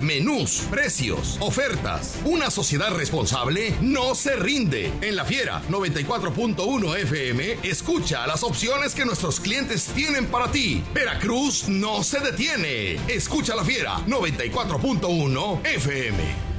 menús, precios, ofertas. Una sociedad responsable no se rinde. En la Fiera 94.1 FM, escucha las opciones que nuestros clientes tienen para ti. Veracruz no se detiene. Escucha la Fiera 94.1 FM.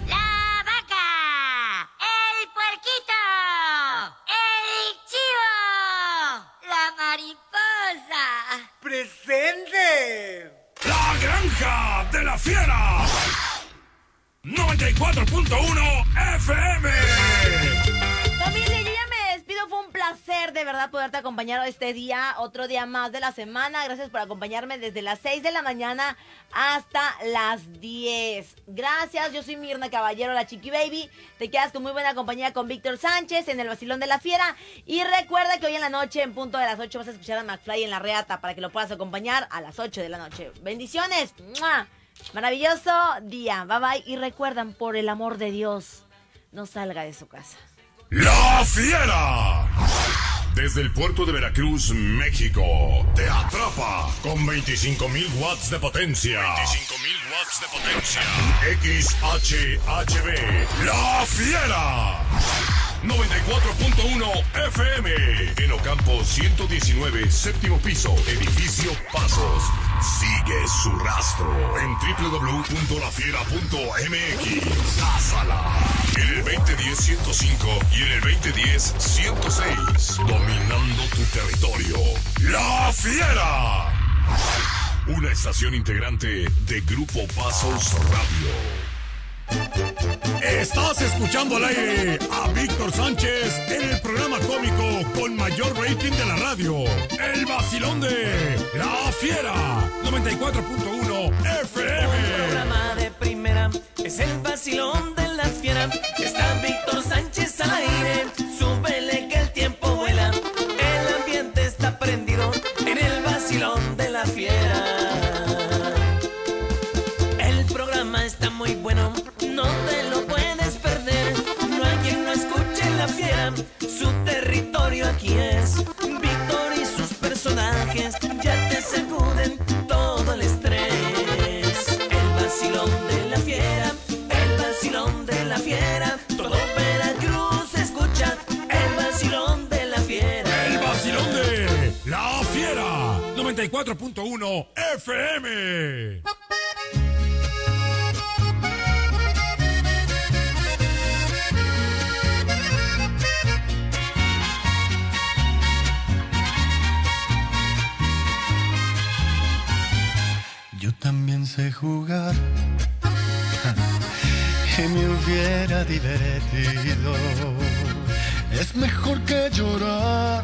94.1 FM. Familia, yo ya me despido. Fue un placer de verdad poderte acompañar este día, otro día más de la semana. Gracias por acompañarme desde las 6 de la mañana hasta las 10. Gracias, yo soy Mirna Caballero, la Chiqui Baby. Te quedas con muy buena compañía con Víctor Sánchez en el Basilón de la Fiera. Y recuerda que hoy en la noche, en punto de las 8, vas a escuchar a McFly en la reata para que lo puedas acompañar a las 8 de la noche. Bendiciones. Maravilloso día. Bye bye. Y recuerdan, por el amor de Dios, no salga de su casa. La fiera. Desde el puerto de Veracruz, México, te atrapa con 25.000 watts de potencia. 25.000 watts de potencia. XHHB. La fiera. 94.1 FM. En Ocampo 119, séptimo piso, edificio Pasos. Sigue su rastro en www.lafiera.mx. Cásala. En el 2010-105 y en el 2010-106. Dominando tu territorio. La Fiera. Una estación integrante de Grupo Pasos Radio. Estás escuchando al aire a Víctor Sánchez en el programa cómico con mayor rating de la radio. El vacilón de La Fiera 94.1 FM. programa de primera es el vacilón de la fiera. Está Víctor Sánchez al aire. Súbele 94.1 FM. Yo también sé jugar y me hubiera divertido. Es mejor que llorar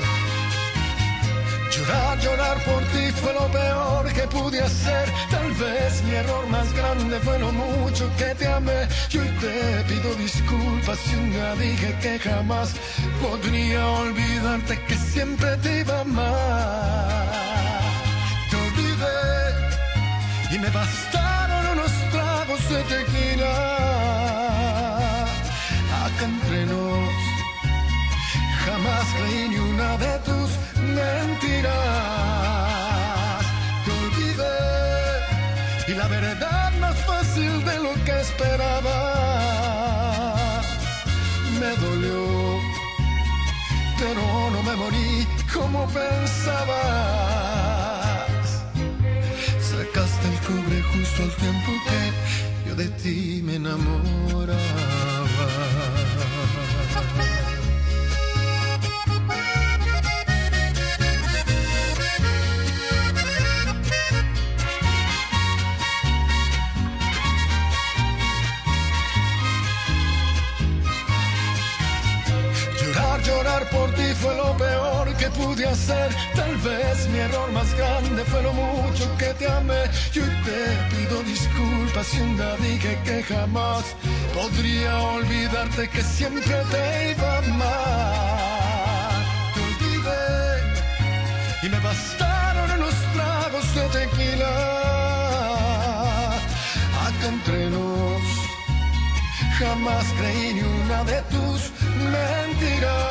Llorar, llorar por ti fue lo peor que pude hacer. Tal vez mi error más grande fue lo mucho que te amé. Y te pido disculpas si un día dije que jamás podría olvidarte que siempre te iba a amar. Te olvidé y me bastaron como pensabas. Sacaste el cobre justo al tiempo que yo de ti me enamoraba. pude hacer. Tal vez mi error más grande fue lo mucho que te amé. Yo te pido disculpas y un día dije que jamás podría olvidarte que siempre te iba a amar. Te olvidé y me bastaron los tragos de tequila. Acá entre nos, jamás creí ni una de tus mentiras.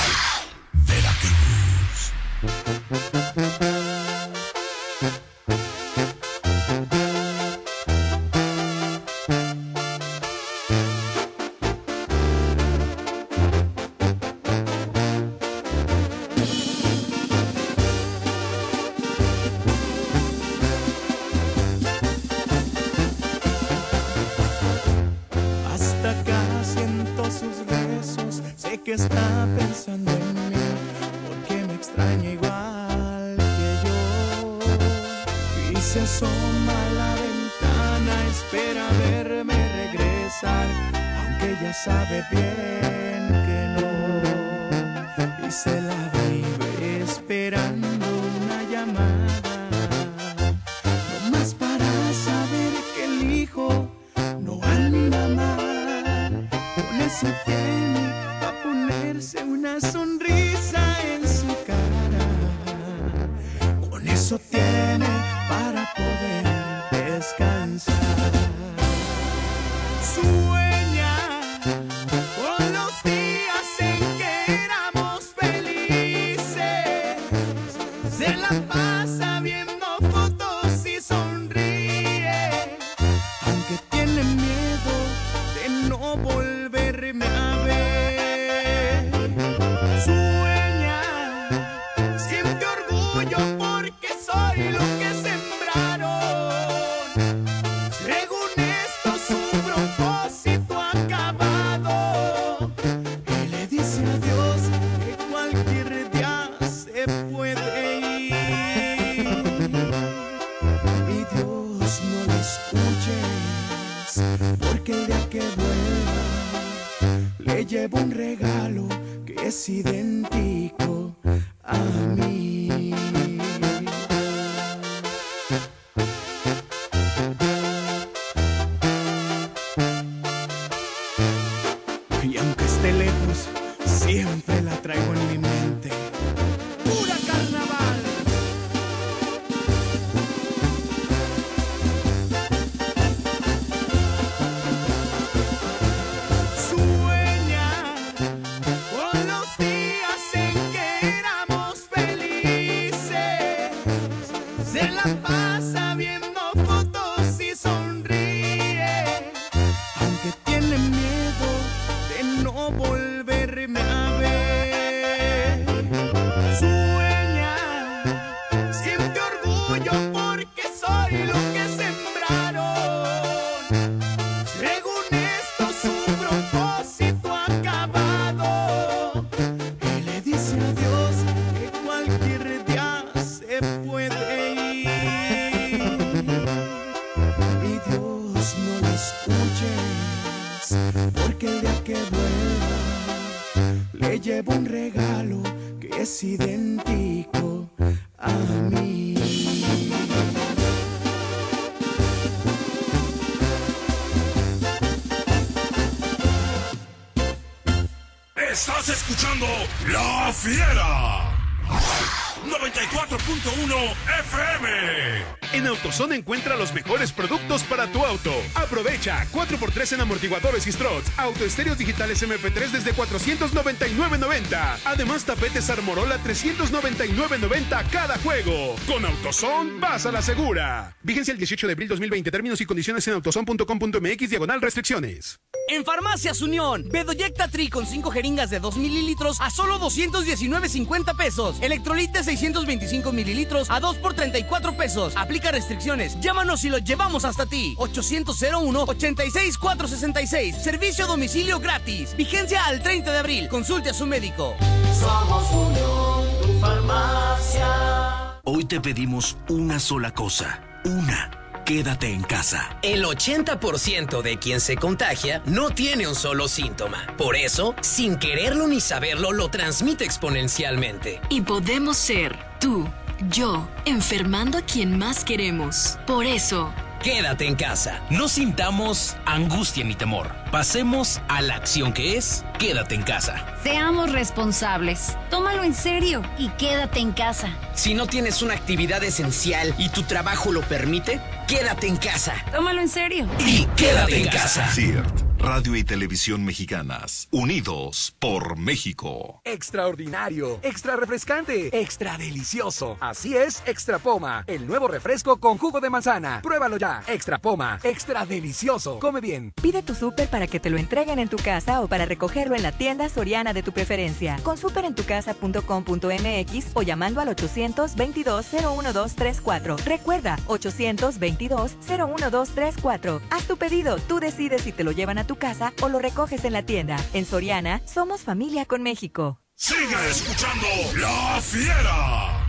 AutoZone encuentra los mejores productos para tu auto. Aprovecha 4x3 en amortiguadores y struts, autoestéreos digitales MP3 desde 499.90. Además, tapetes Armorola 399.90 cada juego. Con AutoZone vas a la segura. Vigencia el 18 de abril 2020. Términos y condiciones en autozone.com.mx diagonal restricciones. En Farmacias Unión, Bedoyecta Tri con 5 jeringas de 2 mililitros a solo 219.50 pesos. Electrolit de 625 mililitros a 2 por 34 pesos. Aplica restricciones. Llámanos y lo llevamos hasta ti. 800-01-86-466. Servicio a domicilio gratis. Vigencia al 30 de abril. Consulte a su médico. Somos Unión, tu farmacia. Hoy te pedimos una sola cosa. Una. Quédate en casa. El 80% de quien se contagia no tiene un solo síntoma. Por eso, sin quererlo ni saberlo, lo transmite exponencialmente. Y podemos ser tú, yo, enfermando a quien más queremos. Por eso, Quédate en casa. No sintamos angustia ni temor. Pasemos a la acción que es quédate en casa. Seamos responsables. Tómalo en serio y quédate en casa. Si no tienes una actividad esencial y tu trabajo lo permite, quédate en casa. Tómalo en serio. Y quédate en casa. CIRT, Radio y Televisión Mexicanas, unidos por México. Extraordinario, extra refrescante, extra delicioso. Así es, Extra Poma, el nuevo refresco con jugo de manzana. Pruébalo ya. Extra Poma, extra delicioso. Come bien. Pide tu súper para que te lo entreguen en tu casa o para recogerlo en la tienda soriana de tu preferencia. Con superentucasa.com.mx o llamando al 822-01234. Recuerda, 822-01234. Haz tu pedido, tú decides si te lo llevan a tu casa o lo recoges en la tienda. En Soriana, somos familia con México. Sigue escuchando La Fiera.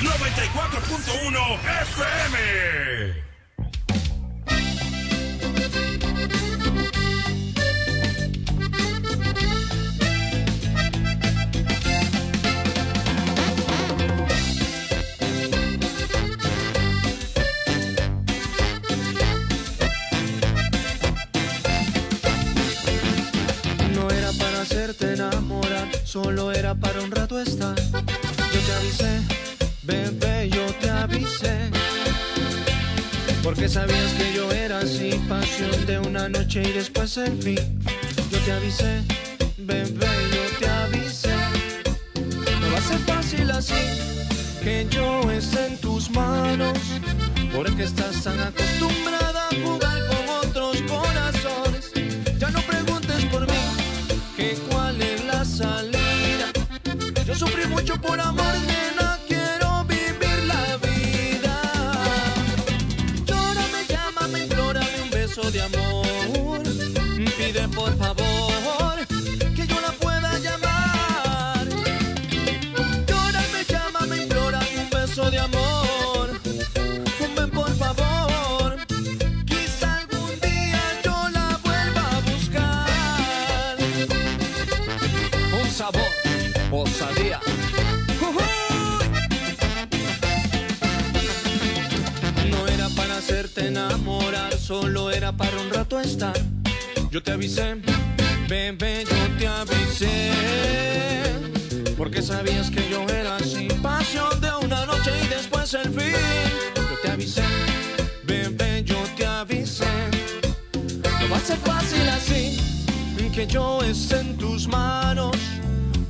94.1 FM. Solo era para un rato estar. Yo te avisé, bebé, yo te avisé. Porque sabías que yo era así, pasión de una noche y después el fin. Yo te avisé, bebé, yo te avisé. No va a ser fácil así, que yo esté en tus manos. Porque estás tan acostumbrada a jugar por amor, nena, solo era para un rato estar. Yo te avisé, bebé, yo te avisé. Porque sabías que yo era así. Pasión de una noche y después el fin. Yo te avisé, bebé, yo te avisé. No va a ser fácil así, que yo esté en tus manos.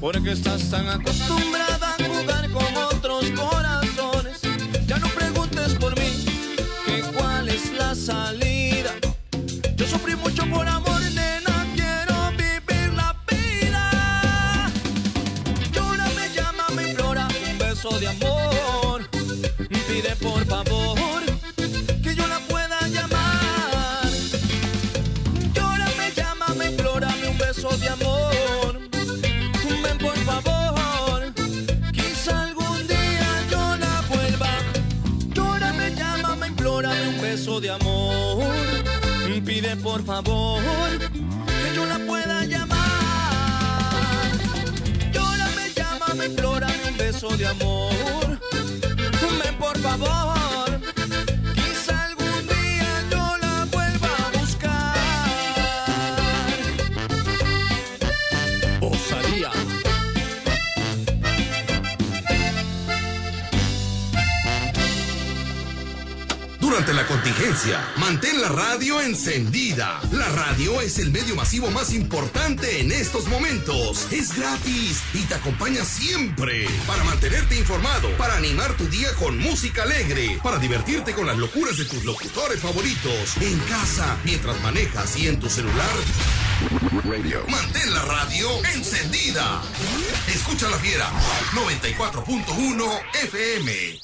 Porque estás tan acostumbrada a jugar con otros corazones. Ya no preguntes por mí, que cuál es la salida. Por favor que yo la pueda llamar. Llórame, llámame, implórame un beso de amor. Ven por favor. Mantén la radio encendida. La radio es el medio masivo más importante en estos momentos. Es gratis y te acompaña siempre. Para mantenerte informado, para animar tu día con música alegre, para divertirte con las locuras de tus locutores favoritos, en casa, mientras manejas y en tu celular. Radio. Mantén la radio encendida. Escucha la fiera 94.1 FM.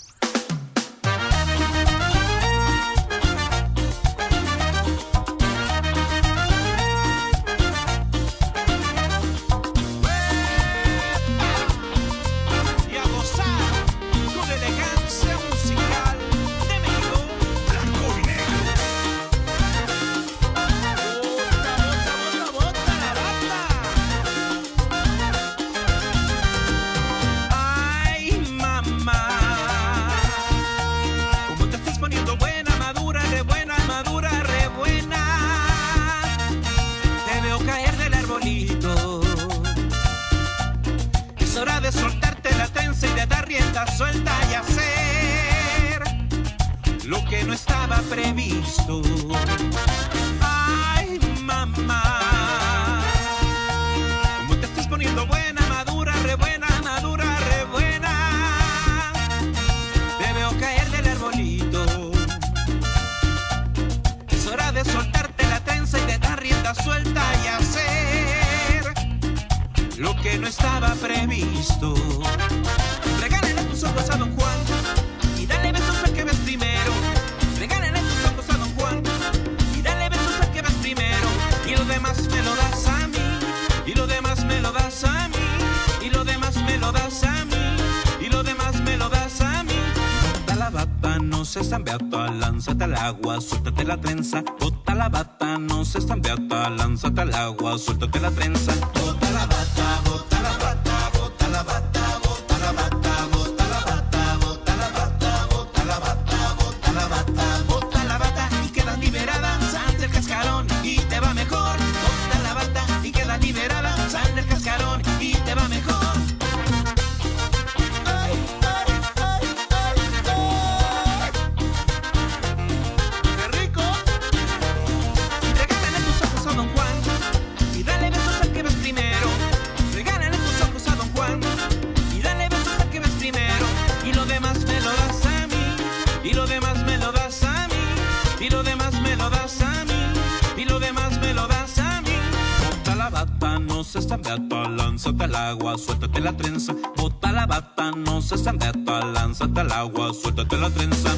agua, suéltate la trenza. Bota la bata, no se sangata, lánzate al agua, suéltate la trenza.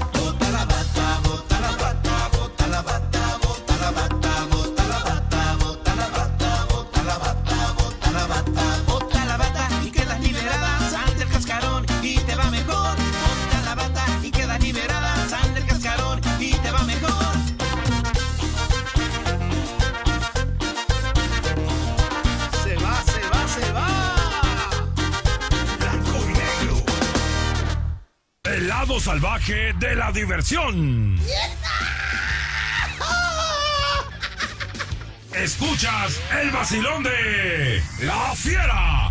la diversión. Escuchas el vacilón de La Fiera.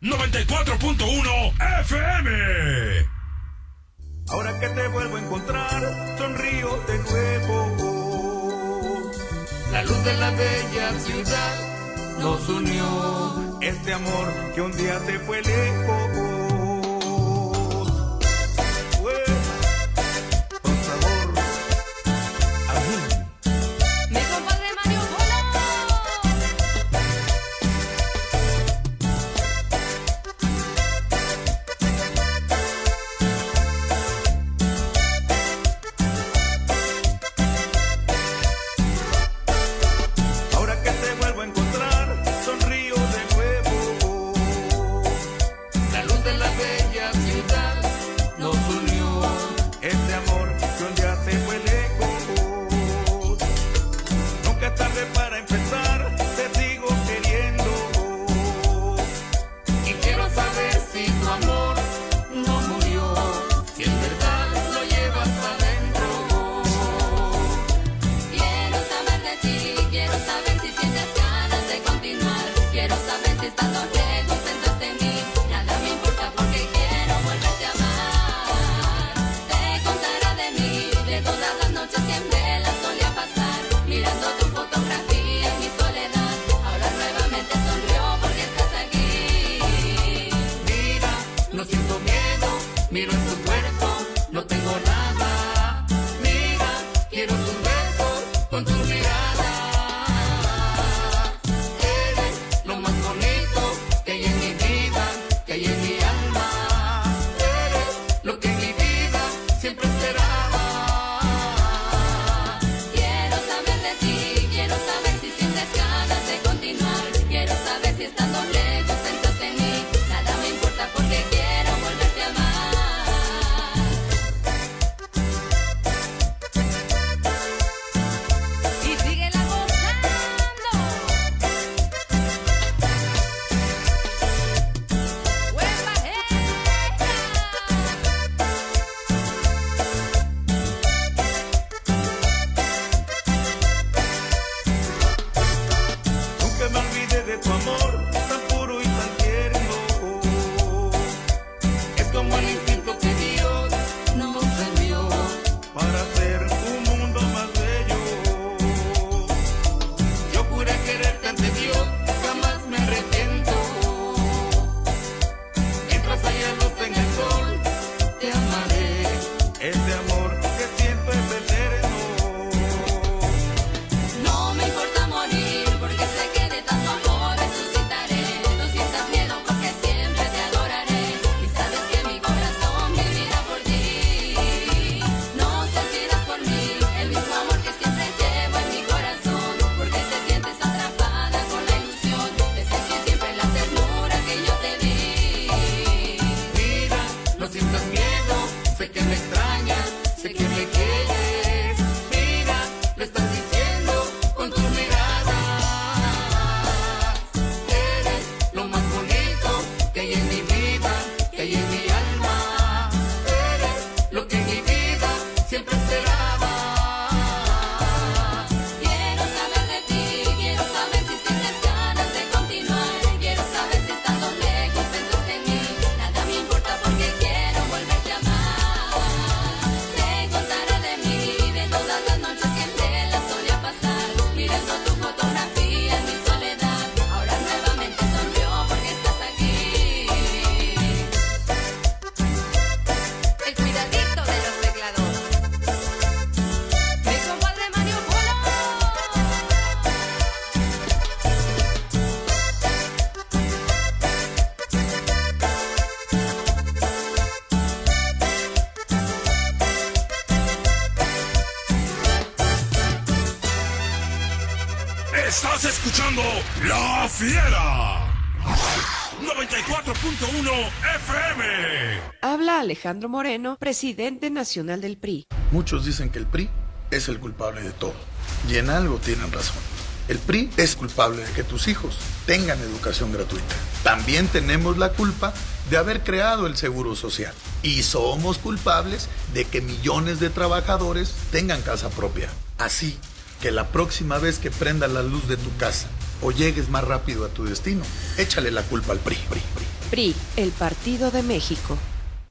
94.1 FM. Ahora que te vuelvo a encontrar, sonrío de nuevo. La luz de la bella ciudad nos unió. Este amor que un día se fue lejos. Fiera. 94.1 FM. Habla Alejandro Moreno, presidente nacional del PRI. Muchos dicen que el PRI es el culpable de todo. Y en algo tienen razón. El PRI es culpable de que tus hijos tengan educación gratuita. También tenemos la culpa de haber creado el Seguro Social. Y somos culpables de que millones de trabajadores tengan casa propia. Así que la próxima vez que prenda la luz de tu casa o llegues más rápido a tu destino, échale la culpa al PRI. PRI, PRI. PRI, el Partido de México.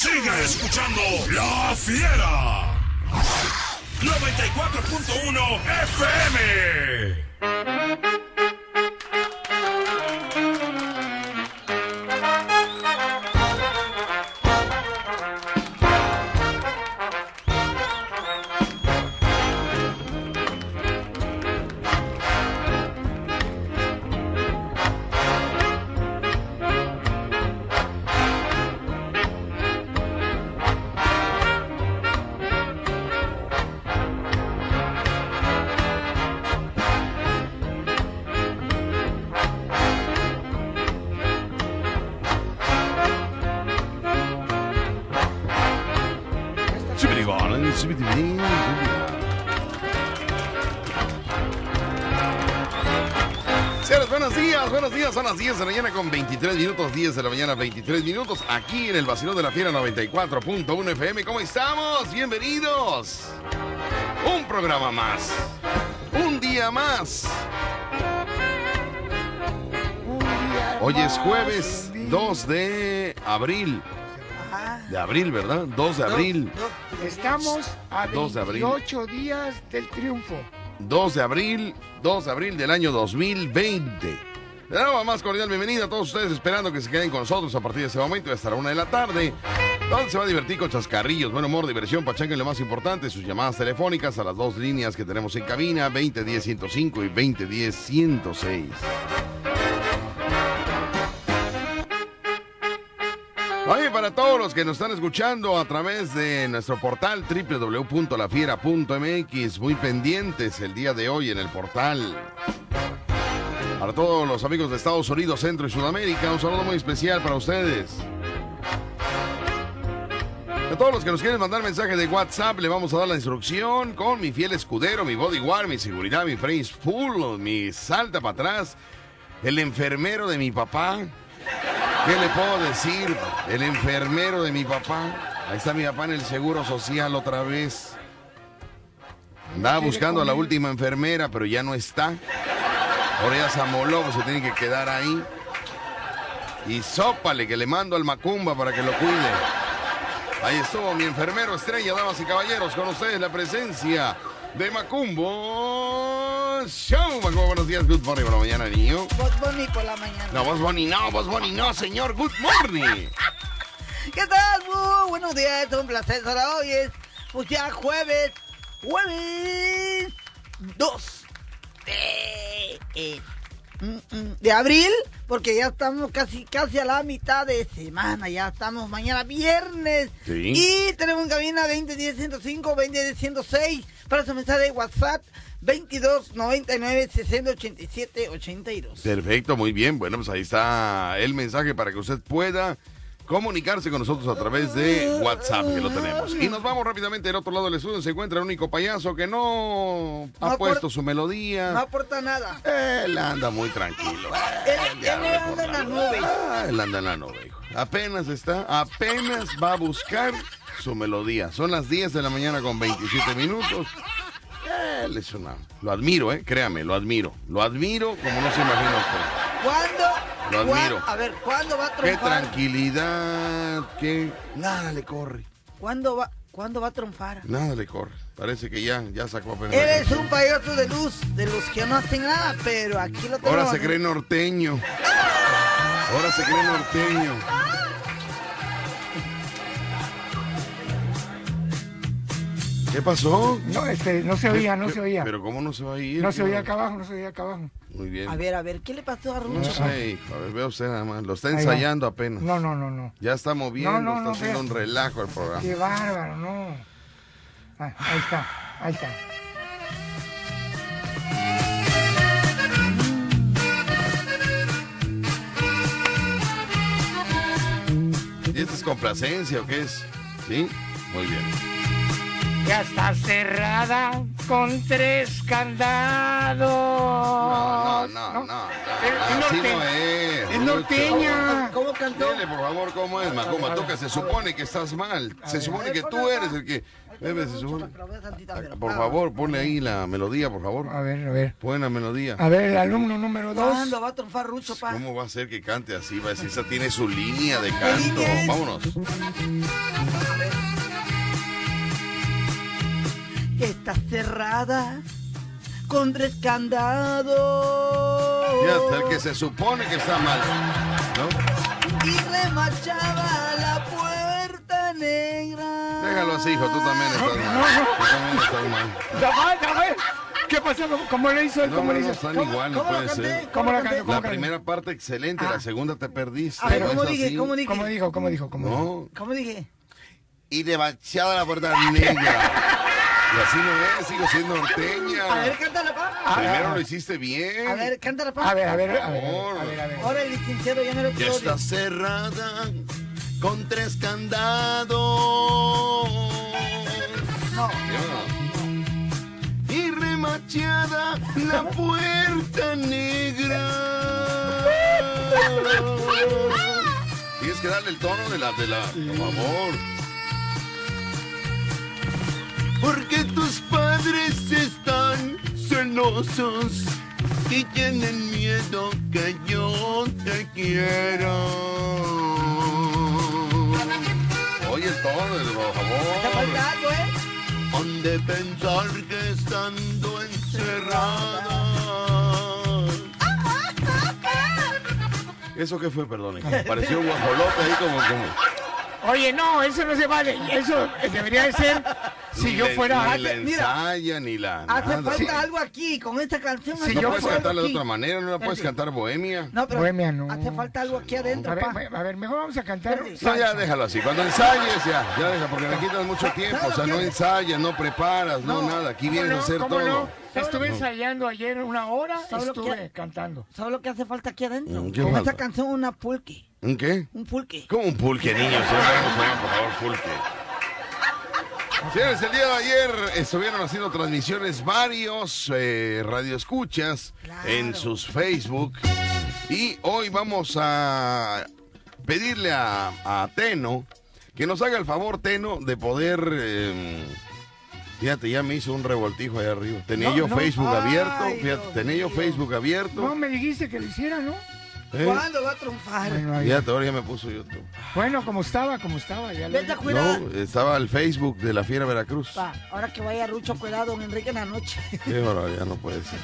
Sigue escuchando La Fiera. 94.1 FM. 23 minutos, 10 de la mañana, 23 minutos, aquí en el Vacilón de la Fiera 94.1 FM. ¿Cómo estamos? Bienvenidos. Un programa más. Un día más. Hoy es jueves 2 de abril. De abril, ¿verdad? 2 de abril. Estamos a 2 de abril. 28 días del triunfo. 2 de abril, 2 de abril del año 2020. Le damos más cordial bienvenida a todos ustedes, esperando que se queden con nosotros a partir de ese momento hasta la una de la tarde, donde se va a divertir con chascarrillos, buen humor, diversión, pachanga y lo más importante, sus llamadas telefónicas a las dos líneas que tenemos en cabina, 2010-105 y 2010-106. Oye, para todos los que nos están escuchando a través de nuestro portal www.lafiera.mx, muy pendientes el día de hoy en el portal. Para todos los amigos de Estados Unidos, Centro y Sudamérica, un saludo muy especial para ustedes. A todos los que nos quieren mandar mensaje de WhatsApp, le vamos a dar la instrucción con mi fiel escudero, mi bodyguard, mi seguridad, mi phrase full, mi salta para atrás, el enfermero de mi papá. ¿Qué le puedo decir? El enfermero de mi papá. Ahí está mi papá en el Seguro Social otra vez. Andaba buscando a la última enfermera, pero ya no está. Ahora ya Samolov se tiene que quedar ahí. Y sópale que le mando al Macumba para que lo cuide. Ahí estuvo mi enfermero estrella, damas y caballeros, con ustedes la presencia de Macumbo Show. Macumbo, buenos días, good morning por la mañana, niño. Vos Bonnie por la mañana. No, vos Bonnie, no, vos Bonnie, no, señor, good morning. ¿Qué tal? Muy buenos días, un placer estar hoy. Es pues ya jueves, jueves 2 de, eh, mm, mm, de abril, porque ya estamos casi casi a la mitad de semana, ya estamos mañana viernes. Sí. Y tenemos en cabina 2010 105, 2010 106 para su mensaje de WhatsApp 22 99 60 87 82. Perfecto, muy bien. Bueno, pues ahí está el mensaje para que usted pueda comunicarse con nosotros a través de WhatsApp, que lo tenemos. Y nos vamos rápidamente al otro lado del estudio. Se encuentra el único payaso que no ha No puesto su melodía. No aporta nada. Él anda muy tranquilo. Él, él anda en la nube. Ah, él anda en la nube, hijo. Apenas está, apenas va a buscar su melodía. Son las 10 de la mañana con 27 minutos. Él es una... Lo admiro, ¿eh? Créame, lo admiro. Lo admiro como no se imagina usted. ¿Cuándo? Lo admiro. A ver, ¿cuándo va a Qué triunfar? tranquilidad, qué... Nada le corre, ¿Cuándo va, ¿Cuándo va a triunfar? nada le corre. Parece que ya, ya sacó apenas. la Eres un payaso de luz, de los que no hacen nada, pero aquí lo tenemos. Ahora se cree norteño. Ahora se cree norteño. ¿Qué pasó? No, este, no se oía, no ¿Qué- se oía. Pero ¿cómo no se va a ir? No se ¿Qué oía acá abajo, no se oía acá abajo. Muy bien. A ver, a ver, ¿qué le pasó a No Rucho? sé, hijo, a ver, vea usted nada más. Lo está ensayando apenas. No, no, no, no. Ya está moviendo, No, no, está no, haciendo vea. un relajo el programa. Qué bárbaro, no. Ah, ahí está, ahí está. ¿Y esta es complacencia o qué es? ¿Sí? Muy bien. Ya está cerrada con tres candados. No, no, no, no. Así norte- no es. es norteña. ¿Cómo cantó? Dile, por favor, cómo es, Macumba. Que se supone que estás mal. Se supone que tú eres el que... Bebe, se supone... Por favor, ponle ahí la melodía, por favor. A ver, a ver. La melodía. A ver, el alumno número dos. ¿Cuándo va a triunfar Rucho, pa? ¿Cómo va a ser que cante así? Va a decir, esa tiene su línea de canto. Vámonos. Está cerrada con tres candados. Fíjate, el que se supone que está mal. ¿No? Y remachaba la puerta negra. Déjalo así, hijo. Tú también estás mal. Tú también estás mal. Ya va, ya va. ¿Qué pasó? ¿Cómo- ¿Cómo le hizo él? No, ¿Cómo no, están ¿Cómo- igual, no puede ser. ¿Cómo la cantó? ¿Cómo La primera parte excelente, la segunda te perdiste. A ver, ¿no ¿cómo dije? así? ¿Cómo dije? ¿Cómo dijo? ¿Cómo dijo? ¿Cómo dijo? No. ¿Cómo dije? Y demasiado la puerta negra. Y así no es, sigo siendo norteña. A ver, cántala, pa. Primero lo hiciste bien. A ver, cántala, pa. A ver, a ver, a ver. A ver, a ver. Ahora el licenciado ya me lo Ya quiero está cerrada con tres candados. No. Y remachada la puerta negra. Tienes que darle el tono de la, de la, por favor. Porque tus padres están celosos y tienen miedo que yo te quiera. Oye, el tono, por favor. ¿eh? Han de pensar que estando encerrada. ¿Eso qué fue, perdón? Pareció un guajolote ahí como... como... Oye, no, eso no se vale. Eso debería de ser si Ni yo le- fuera. Ni la ensaya, ni la... Hace nada. falta algo aquí con esta canción. no hace puedes cantarla de otra manera, no la puedes cantar bohemia. No, pero Bohemia, no. hace falta algo aquí adentro, A ver, pa. a ver, mejor vamos a cantar. No, ya déjalo así. Cuando ensayes, ya, ya deja, porque me quitas mucho tiempo. O sea, no ensayas, no preparas, no, nada. Aquí vienes a no? hacer ¿Cómo todo. no? Estuve No. ensayando ayer una hora, ¿Sabes lo estuve que- cantando. ¿Sabes lo que hace falta aquí adentro? Mm, ¿qué Con falta? esta canción una pulque. ¿Un qué? Un pulque. ¿Cómo un pulque, niños? Por favor, pulque. Señores, el día de ayer estuvieron haciendo transmisiones varios eh, radioescuchas en sus Facebook. Y hoy vamos a pedirle a, a Teno que nos haga el favor, Teno, de poder eh, Fíjate, ya me hizo un revoltijo ahí arriba. Tenía No, yo no. Facebook Ay, abierto, fíjate, tenía yo Facebook abierto. No, me dijiste que lo hiciera, ¿no? ¿Eh? ¿Cuándo va a triunfar? Bueno, ya me puso YouTube. Bueno, como estaba, como estaba. Ya lo- Vete a cuidar. No, estaba el Facebook de la Fiera Veracruz. Pa, ahora que vaya Rucho, cuidado, don Enrique en la noche. Qué barbaridad, no puede ser.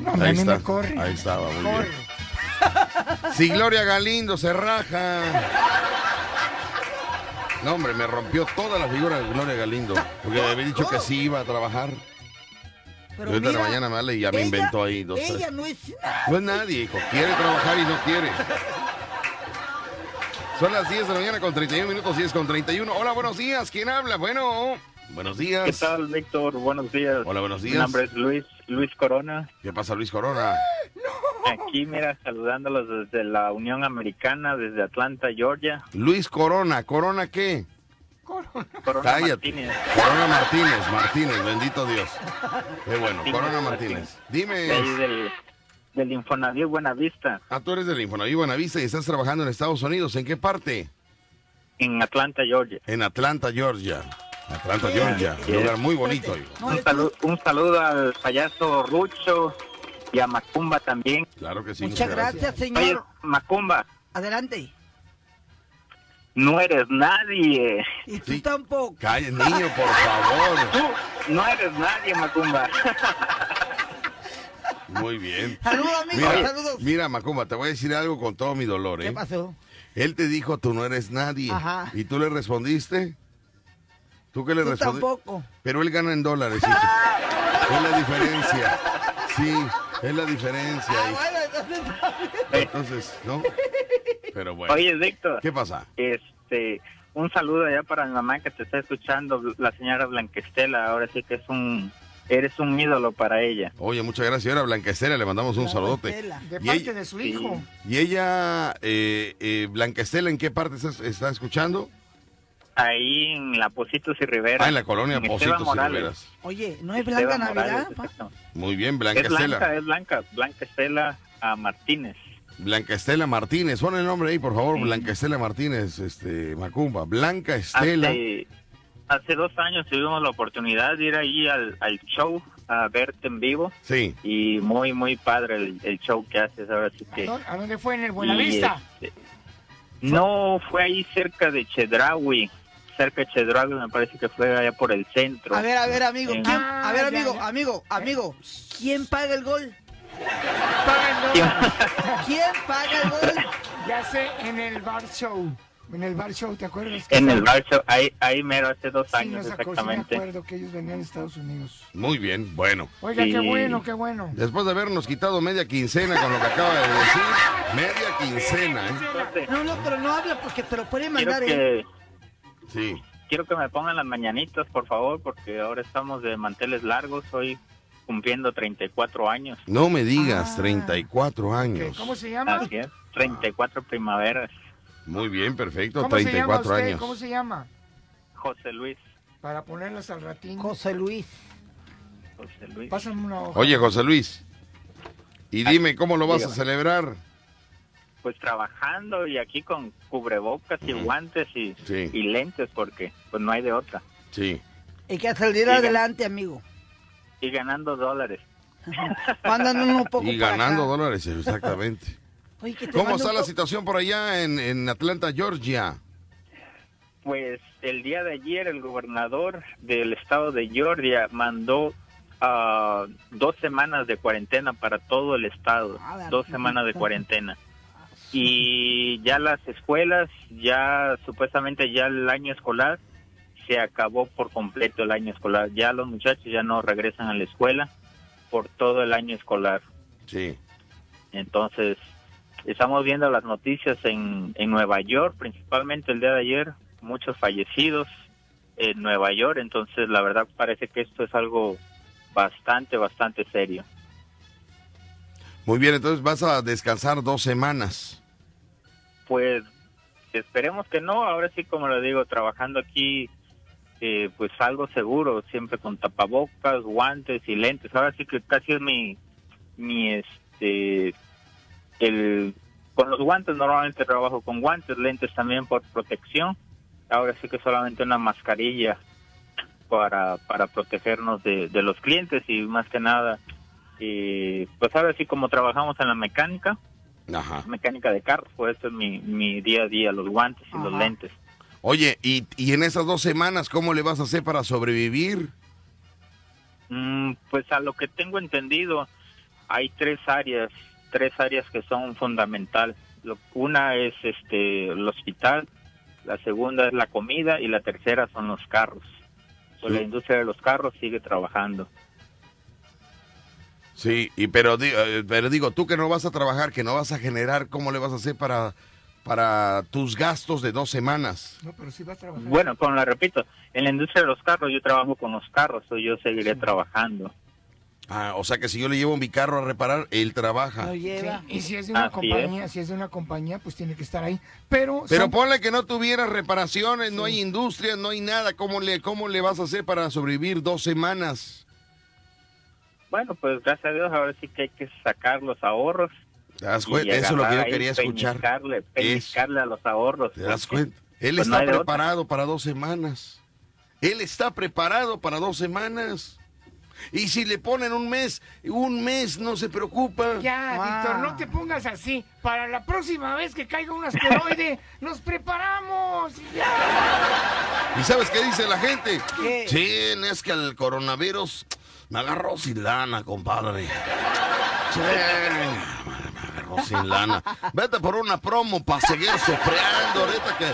No, Ahí me está, corre. ahí estaba, muy Corre. bien. Si Gloria Galindo se raja. No, hombre, me rompió toda la figura de Gloria Galindo. Porque me había dicho que sí iba a trabajar. Pero ahorita en la mira, mañana me habla y ya me ella- inventó ahí dos Ella tres. no es No es nadie, hijo. Quiere trabajar y no quiere. Son las 10 de la mañana con 31 minutos, 10 con 31. Hola, buenos días. ¿Quién habla? Bueno, buenos días. ¿Qué tal, Víctor? Buenos días. Hola, buenos Mi días. nombre es Luis, Luis Corona. ¿Qué pasa, Luis Corona? Aquí, mira, saludándolos desde la Unión Americana, desde Atlanta, Georgia. Luis Corona. ¿Corona qué? Corona Cállate. Martínez. Corona Martínez, Martínez, bendito Dios. Qué bueno, Corona Martínez. Dime. Ahí del, del Infonavit Buenavista, Ah, tú eres del Infonavit Buenavista y estás trabajando en Estados Unidos. ¿En qué parte? en Atlanta, Georgia. En Atlanta, Georgia. Atlanta. Georgia. Un lugar muy bonito. Un saludo, un saludo al payaso Rucho y a Macumba también. Claro que sí. Muchas gracias, señor. Macumba, Adelante. No eres nadie. Y tú tampoco. Calla, niño, por favor. Tú no eres nadie, Macumba. Muy bien. Saludos, amigo, Mira, saludos. mira, Macumba, te voy a decir algo con todo mi dolor, ¿eh? ¿Qué pasó? Él te dijo, tú no eres nadie. Ajá. ¿Y tú le respondiste? ¿Tú qué le respondiste? tampoco. Pero él gana en dólares, hijo. Es la diferencia. Sí, es la diferencia. Ah, hijo. Entonces, ¿no? Pero bueno. Oye, Víctor. ¿Qué pasa? Este, un saludo allá para mi mamá que te está escuchando, la señora Blanquestela. Ahora sí que es un, eres un ídolo para ella. Oye, muchas gracias. Ahora Blanquestela, le mandamos un saludote. De Y parte ella- de su hijo. Y ella, eh, eh, Blanquestela, ¿en qué parte estás- está escuchando? Ahí en la Positos y Rivera. Ah, en la colonia en Positos y Morales. Riveras. Oye, ¿no es Blanca Esteban Navidad? Morales. Muy bien, Es Blanquestela. blanca, es blanca. Blanca Estela a Martínez. Blanca Estela Martínez. Pon el nombre ahí, por favor. Blanca Estela Martínez, este, Macumba. Blanca Estela. Hace, hace dos años tuvimos la oportunidad de ir ahí al, al show a verte en vivo. Sí. Y muy, muy padre el, el show que haces ahora sí que... ¿Dó- ¿A dónde fue? ¿En el Buenavista? este, no, fue ahí cerca de Chedraui. Cerca de Chedraui me parece que fue allá por el centro. A ver, a ver, amigo. En- ¿quién- a ver, Ah, ya, amigo, ya. amigo, amigo. ¿Quién paga el gol? Págalo. ¿Quién paga el gol? Ya sé, en el bar show. En el bar show, ¿te acuerdas? En el bar show, ahí, ahí mero hace dos Sí, años acuerdo, sí me exactamente. acuerdo que ellos venían de Estados Unidos. Muy bien, bueno. Oiga, qué bueno, qué bueno. Después de habernos quitado media quincena con lo que acaba de decir, media quincena, ¿eh? No, no, pero no habla porque te lo pueden mandar. ¿eh? que, Sí. quiero que me pongan las mañanitas, por favor, porque ahora estamos de manteles largos. Hoy cumpliendo 34 años. No me digas, 34 años. ¿Cómo se llama? Así es, 34 primaveras. Muy bien, perfecto, ¿Cómo se llama 34 usted? años. ¿Cómo se llama? José Luis. Para ponerlas al ratín. José Luis. José Luis. Pásame una hoja. Oye, José Luis, y dime cómo lo vas a celebrar. Pues trabajando y aquí con cubrebocas y guantes y, Sí. y lentes porque pues no hay de otra. Sí. Hay que salir Diga. adelante, amigo. Y ganando dólares. Mándanos un poco Y para ganando acá. dólares, exactamente. Oye, que te ¿Cómo está la situación por allá en, en Atlanta, Georgia? Pues el día de ayer el gobernador del estado de Georgia mandó ah, dos semanas de cuarentena para todo el estado, dos semanas de cuarentena. Y ya las escuelas, ya supuestamente ya el año escolar se acabó por completo el año escolar. Ya los muchachos ya no regresan a la escuela por todo el año escolar. Sí. Entonces, estamos viendo las noticias en, en Nueva York, principalmente el día de ayer, muchos fallecidos en Nueva York, entonces la verdad parece que esto es algo bastante, bastante serio. Muy bien, entonces vas a descansar dos semanas. Pues esperemos que no, ahora sí como le digo, trabajando aquí, eh, pues algo seguro, siempre con tapabocas, guantes y lentes, ahora sí que casi es mi, mi este, el, con los guantes normalmente trabajo con guantes, lentes también por protección, ahora sí que solamente una mascarilla para, para protegernos de, de los clientes y más que nada, y pues ahora sí como trabajamos en la mecánica, mecánica de carros, pues eso es mi, mi día a día, los guantes y los Ajá. lentes. Oye, y, y en esas dos semanas, ¿cómo le vas a hacer para sobrevivir? Mm, pues a lo que tengo entendido, hay tres áreas, tres áreas que son fundamental. Lo- una es este el hospital, la segunda es la comida y la tercera son los carros. Pues la industria de los carros sigue trabajando. Sí, y pero, eh, pero digo, tú que no vas a trabajar, que no vas a generar, ¿cómo le vas a hacer para, para tus gastos de dos semanas? No, pero sí va a trabajar. Bueno, como la repito, en la industria de los carros yo trabajo con los carros, o yo seguiré trabajando. Ah, o sea que si yo le llevo mi carro a reparar, él trabaja. Sí, Y si es de una Así compañía, si es de una compañía, pues tiene que estar ahí. Pero, Pero son- ponle que no tuviera reparaciones, no hay industria, no hay nada. ¿Cómo le, ¿Cómo le vas a hacer para sobrevivir dos semanas? Bueno, pues gracias a Dios ahora sí que hay que sacar los ahorros. ¿Te das cuenta? Eso es lo que yo quería escuchar. Pellizcarle, pellizcarle a los ahorros. ¿Te das cuenta? Él pues, está preparado para dos semanas. Él está preparado para dos semanas. Y si le ponen un mes, un mes no se preocupa. Ya, Víctor, no te pongas así. Para la próxima vez que caiga un asteroide, nos preparamos. y ya. ¿Y sabes qué dice la gente? ¿Qué? Sí, es que el coronavirus me agarró sin lana, compadre. Sí, sin lana. Vete por una promo para seguir sofreando ahorita que...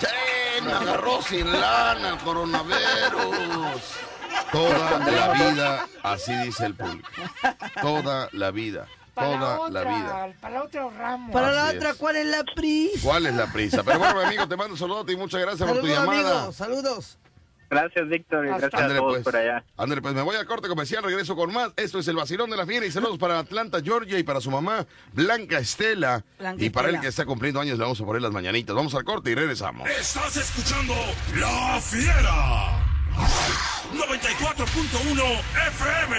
Sí, me agarró sin lana el coronavirus. Toda la vida, así dice el público. Toda la vida. Para Toda la otra, vida. Para la otra ahorramos. Para la otra, es. ¿cuál es la prisa? ¿Cuál es la prisa? Pero bueno, mi amigo, te mando un saludo y muchas gracias por tu llamada. amigos, saludos. Gracias, Víctor, y gracias a Ándale, todos pues. por allá. Ándale, pues me voy al corte comercial, regreso con más. Esto es el vacilón de la fiera y saludos para Atlanta, Georgia y para su mamá, Blanca Estela. Blanca y para Estela. el que está cumpliendo años le vamos a poner las mañanitas. Vamos al corte y regresamos. Estás escuchando La Fiera. 94.1 FM.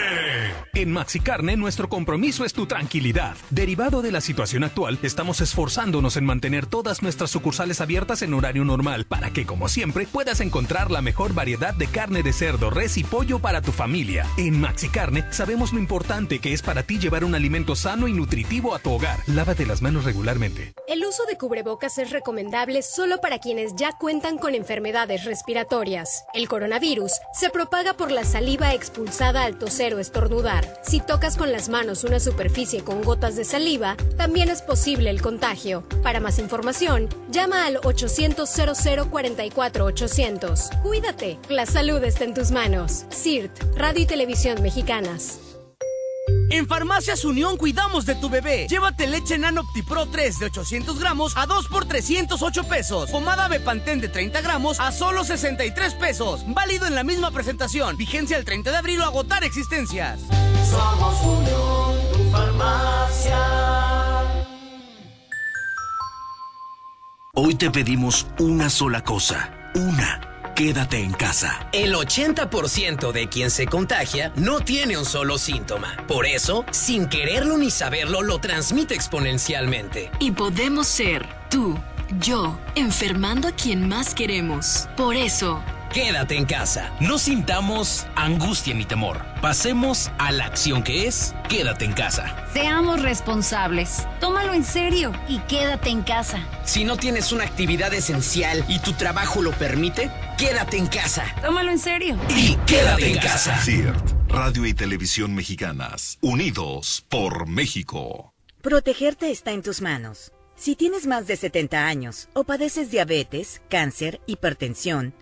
En Maxi Carne nuestro compromiso es tu tranquilidad. Derivado de la situación actual, estamos esforzándonos en mantener todas nuestras sucursales abiertas en horario normal para que, como siempre, puedas encontrar la mejor variedad de carne de cerdo, res y pollo para tu familia. En Maxi Carne sabemos lo importante que es para ti llevar un alimento sano y nutritivo a tu hogar. Lávate las manos regularmente. El uso de cubrebocas es recomendable solo para quienes ya cuentan con enfermedades respiratorias. El coronavirus se propaga por la saliva expulsada al toser o estornudar. Si tocas con las manos una superficie con gotas de saliva, también es posible el contagio. Para más información, llama al 800-0044-800. Cuídate, la salud está en tus manos. CIRT, Radio y Televisión Mexicanas. En Farmacias Unión cuidamos de tu bebé. Llévate leche Nano Optipro 3 de 800 gramos a 2 por 308 pesos. Pomada Bepantén de 30 gramos a solo 63 pesos. Válido en la misma presentación. Vigencia el 30 de abril o agotar existencias. Somos Unión, tu farmacia. Hoy te pedimos una sola cosa. Una. Quédate en casa. El 80% de quien se contagia no tiene un solo síntoma. Por eso, sin quererlo ni saberlo, lo transmite exponencialmente. Y podemos ser tú, yo, enfermando a quien más queremos. Por eso, Quédate en casa. No sintamos angustia ni temor. Pasemos a la acción que es quédate en casa. Seamos responsables. Tómalo en serio y quédate en casa. Si no tienes una actividad esencial y tu trabajo lo permite, quédate en casa. Tómalo en serio. Y quédate en casa. CIRT, Radio y Televisión Mexicanas, unidos por México. Protegerte está en tus manos. Si tienes más de 70 años o padeces diabetes, cáncer, hipertensión,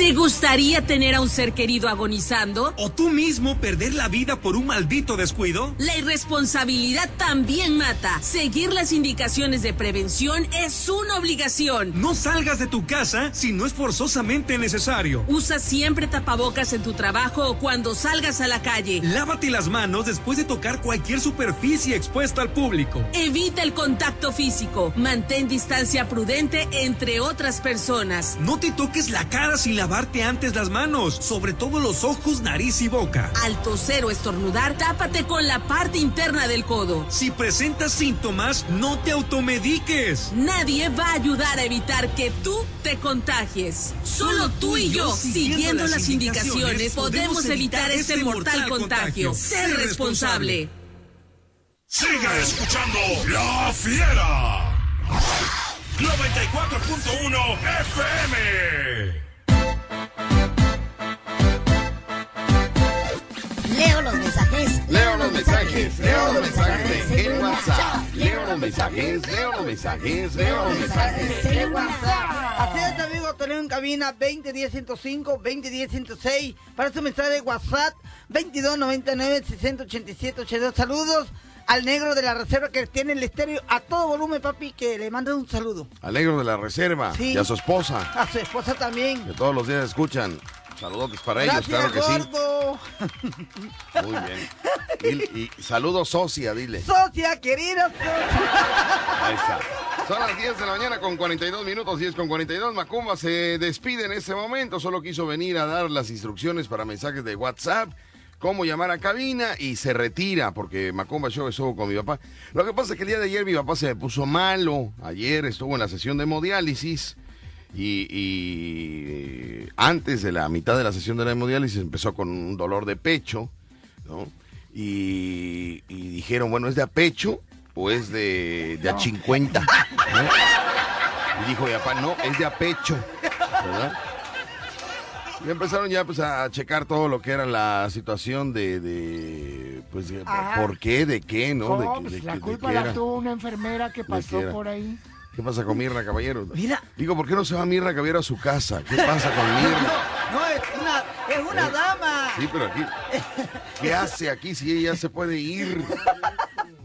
¿Te gustaría tener a un ser querido agonizando? ¿O tú mismo perder la vida por un maldito descuido? La irresponsabilidad también mata. Seguir las indicaciones de prevención es una obligación. No salgas de tu casa si no es forzosamente necesario. Usa siempre tapabocas en tu trabajo o cuando salgas a la calle. Lávate las manos después de tocar cualquier superficie expuesta al público. Evita el contacto físico. Mantén distancia prudente entre otras personas. No te toques la cara sin lavarte antes las manos, sobre todo los ojos, nariz y boca. Al toser o estornudar, tápate con la parte interna del codo. Si presentas síntomas, no te automediques. Nadie va a ayudar a evitar que tú te contagies. Solo tú y yo, siguiendo las indicaciones, podemos evitar este mortal contagio. Sé responsable. Siga escuchando La Fiera. 94.1 FM. Leo los mensajes. Leo los mensajes, leo los mensajes en WhatsApp. Leo los mensajes, leo los mensajes, leo los mensajes en WhatsApp. Así es, amigo, tenemos en cabina 2010-105, 2010-106. Para su mensaje de WhatsApp, 2299-687-82. Saludos al negro de la reserva que tiene el estéreo a todo volumen, papi, que le manda un saludo. Alegro de la reserva Sí. y a su esposa, A su esposa también. que todos los días escuchan. Saludos para ellos, claro que sí. gordo. Muy bien. Dile- y saludos socia, dile. Socia, querida socia. Ahí está. Son las 10 de la mañana con 42 minutos, 10 con 42. Macumba se despide en este momento. Solo quiso venir a dar las instrucciones para mensajes de WhatsApp, cómo llamar a cabina y se retira porque Macumba Show estuvo con mi papá. Lo que pasa es que el día de ayer mi papá se me puso malo. Ayer estuvo en la sesión de hemodiálisis. Y, y antes de la mitad de la sesión de la hemodiálisis empezó con un dolor de pecho, ¿no? Y, y dijeron, bueno, ¿es de a pecho o es de, de a 50? ¿no? Y dijo mi papá, no, es de a pecho, ¿verdad? Y empezaron ya pues a checar todo lo que era la situación de, de pues, de por qué, de qué, ¿no? Pues la culpa qué la tuvo una enfermera que pasó por ahí. ¿Qué pasa con Mirna Caballero? Mira. Digo, ¿por qué no se va Mirna Caballero a su casa? ¿Qué pasa con Mirna? No, es una, es una ¿Eh? dama. Sí, pero aquí, ¿qué hace aquí si ella se puede ir?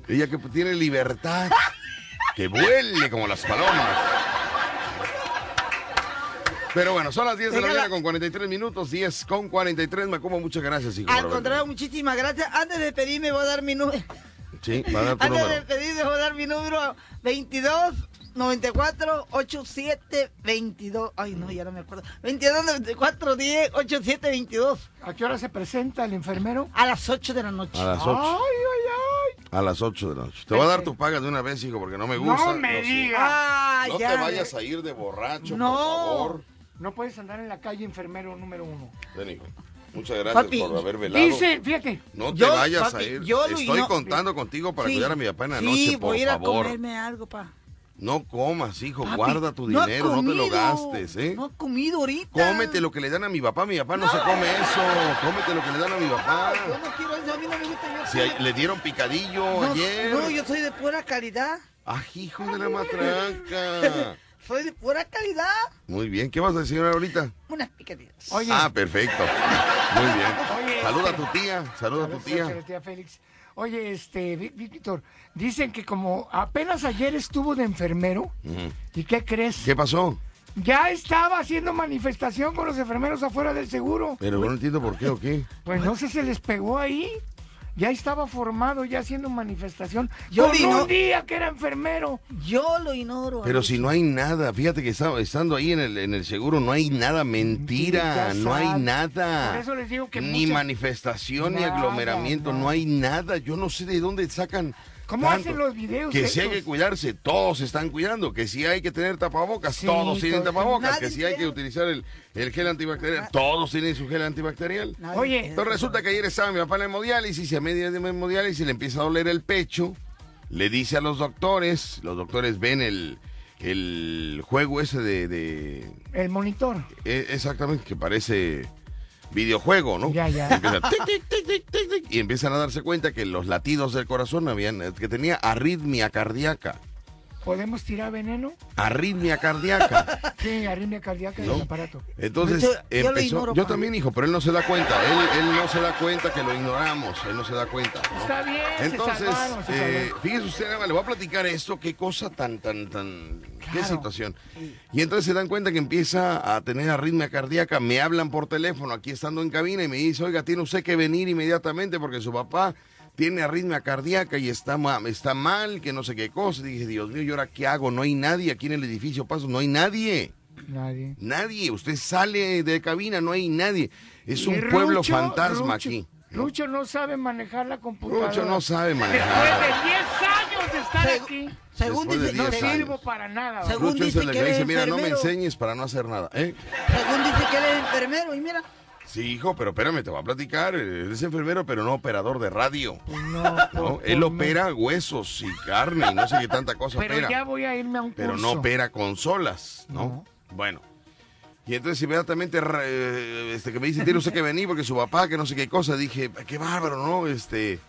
Ella que tiene libertad, que vuele como las palomas. Pero bueno, son las 10 de la mañana con 43 minutos, 10 con 43. Macomo, muchas gracias, hijo. Al contrario, muchísimas gracias. Antes de pedirme, voy a dar mi número. Sí, va a dar tu Antes de número. pedirme, voy a dar mi número 22 94 87 22. Ay, no, ya no me acuerdo. 22 94 10 87 22. ¿A qué hora se presenta el enfermero? A las 8 de la noche. A las 8. Ay, ay, ay. A las 8 de la noche. Te voy a dar tu paga de una vez, hijo, porque no me gusta. No me sé. digas. Ah, No ya. te vayas a ir de borracho, No. por favor. No puedes andar en la calle enfermero número uno. Ven, hijo. Muchas gracias Papi, por haber velado. Dice, fíjate. No te Yo, vayas papi, a ir. yo lo- Estoy no- contando contigo para Sí. cuidar a mi papá en la sí, noche, por voy a ir a favor. comerme algo, pa. No comas, hijo. Papi, Guarda tu no dinero, no, te lo gastes, ¿eh? No he comido ahorita. Cómete lo que le dan a mi papá. Mi papá no, se come eso. Cómete lo que le dan a mi papá. Yo no quiero eso, a mí no me gusta. Yo Si a- le dieron picadillo no, ayer. no, yo soy de pura calidad. Ah, hijo de la matranca. Soy de pura calidad. Muy bien. ¿Qué vas a decir ahorita? Unas picadillas. Oye, Ah, perfecto. Muy bien. Oye, Saluda a este- tu tía. Saluda a tu tía. tía Félix. Oye, este, Ví- Víctor, dicen que como apenas ayer estuvo de enfermero. ¿y qué crees? ¿Qué pasó? Ya estaba haciendo manifestación con los enfermeros afuera del seguro. Pero no entiendo por qué o qué. Pues no sé, se les pegó ahí. Ya estaba formado, ya haciendo manifestación. Yo con un día que era enfermero. Yo lo ignoro. Pero si no hay nada, fíjate que está- estando ahí en el, en el seguro no hay nada, mentira, no hay nada. Por eso les digo que ni muchas- manifestación, ni Nada, aglomeramiento, no hay nada. Yo no sé de dónde sacan. ¿Cómo tanto. hacen los videos Que si hay que cuidarse, todos se están cuidando. Que si hay que tener tapabocas, Sí, todos tienen todos. tapabocas. Que si hay que utilizar el, el gel antibacterial, todos tienen su gel antibacterial. Nadie Oye. Entonces resulta que ayer estaba mi papá en la hemodiálisis y a media de hemodiálisis le empieza a doler el pecho. Le dice a los doctores, los doctores ven el, el juego ese de, de- el monitor. eh, exactamente, que parece videojuego, ¿no? Ya, ya. Empieza tic, tic, tic, y empiezan a darse cuenta que los latidos del corazón habían, que tenía arritmia cardíaca. ¿Podemos tirar veneno? Arritmia cardíaca. Sí, arritmia cardíaca ¿No? del aparato. Entonces yo empezó. ignoro, Yo también, hijo, pero él no se da cuenta. Él, él no se da cuenta que lo ignoramos. Él no se da cuenta. ¿no? Está bien, se Entonces, salvaron, se eh, salvaron. fíjese usted, le voy a platicar esto, qué cosa tan, tan, tan, qué situación. Y entonces se dan cuenta que empieza a tener arritmia cardíaca, me hablan por teléfono aquí estando en cabina y me dice, oiga, tiene usted que venir inmediatamente porque su papá tiene arritmia cardíaca y está, está mal, que no sé qué cosa. Y dije, Dios mío, ¿y ahora qué hago? No hay nadie aquí en el edificio Paso, no hay nadie. Nadie. Nadie, usted sale de cabina, no hay nadie. Es un pueblo Rucho, fantasma Rucho, aquí. Lucho no sabe manejar la computadora. Rucho no sabe manejar. Después de 10 años de estar aquí. Según dice- no 10 sirvo años. para nada. Rucho es el que le dice, mira, no me enfermero". enseñes para no hacer nada. ¿eh? Según dice que él es enfermero y mira. Sí, hijo, pero espérame, te voy a platicar. Él es enfermero, pero no operador de radio. No, ¿no? por- Él por- opera huesos y carne y no sé qué tanta cosa Pero opera. ya voy a irme a un curso. pero no opera consolas, ¿no? Bueno. Y entonces inmediatamente eh, este, que me dice, tiene usted que venir porque su papá, que no sé qué cosa, dije, qué bárbaro, ¿no? Este, eh,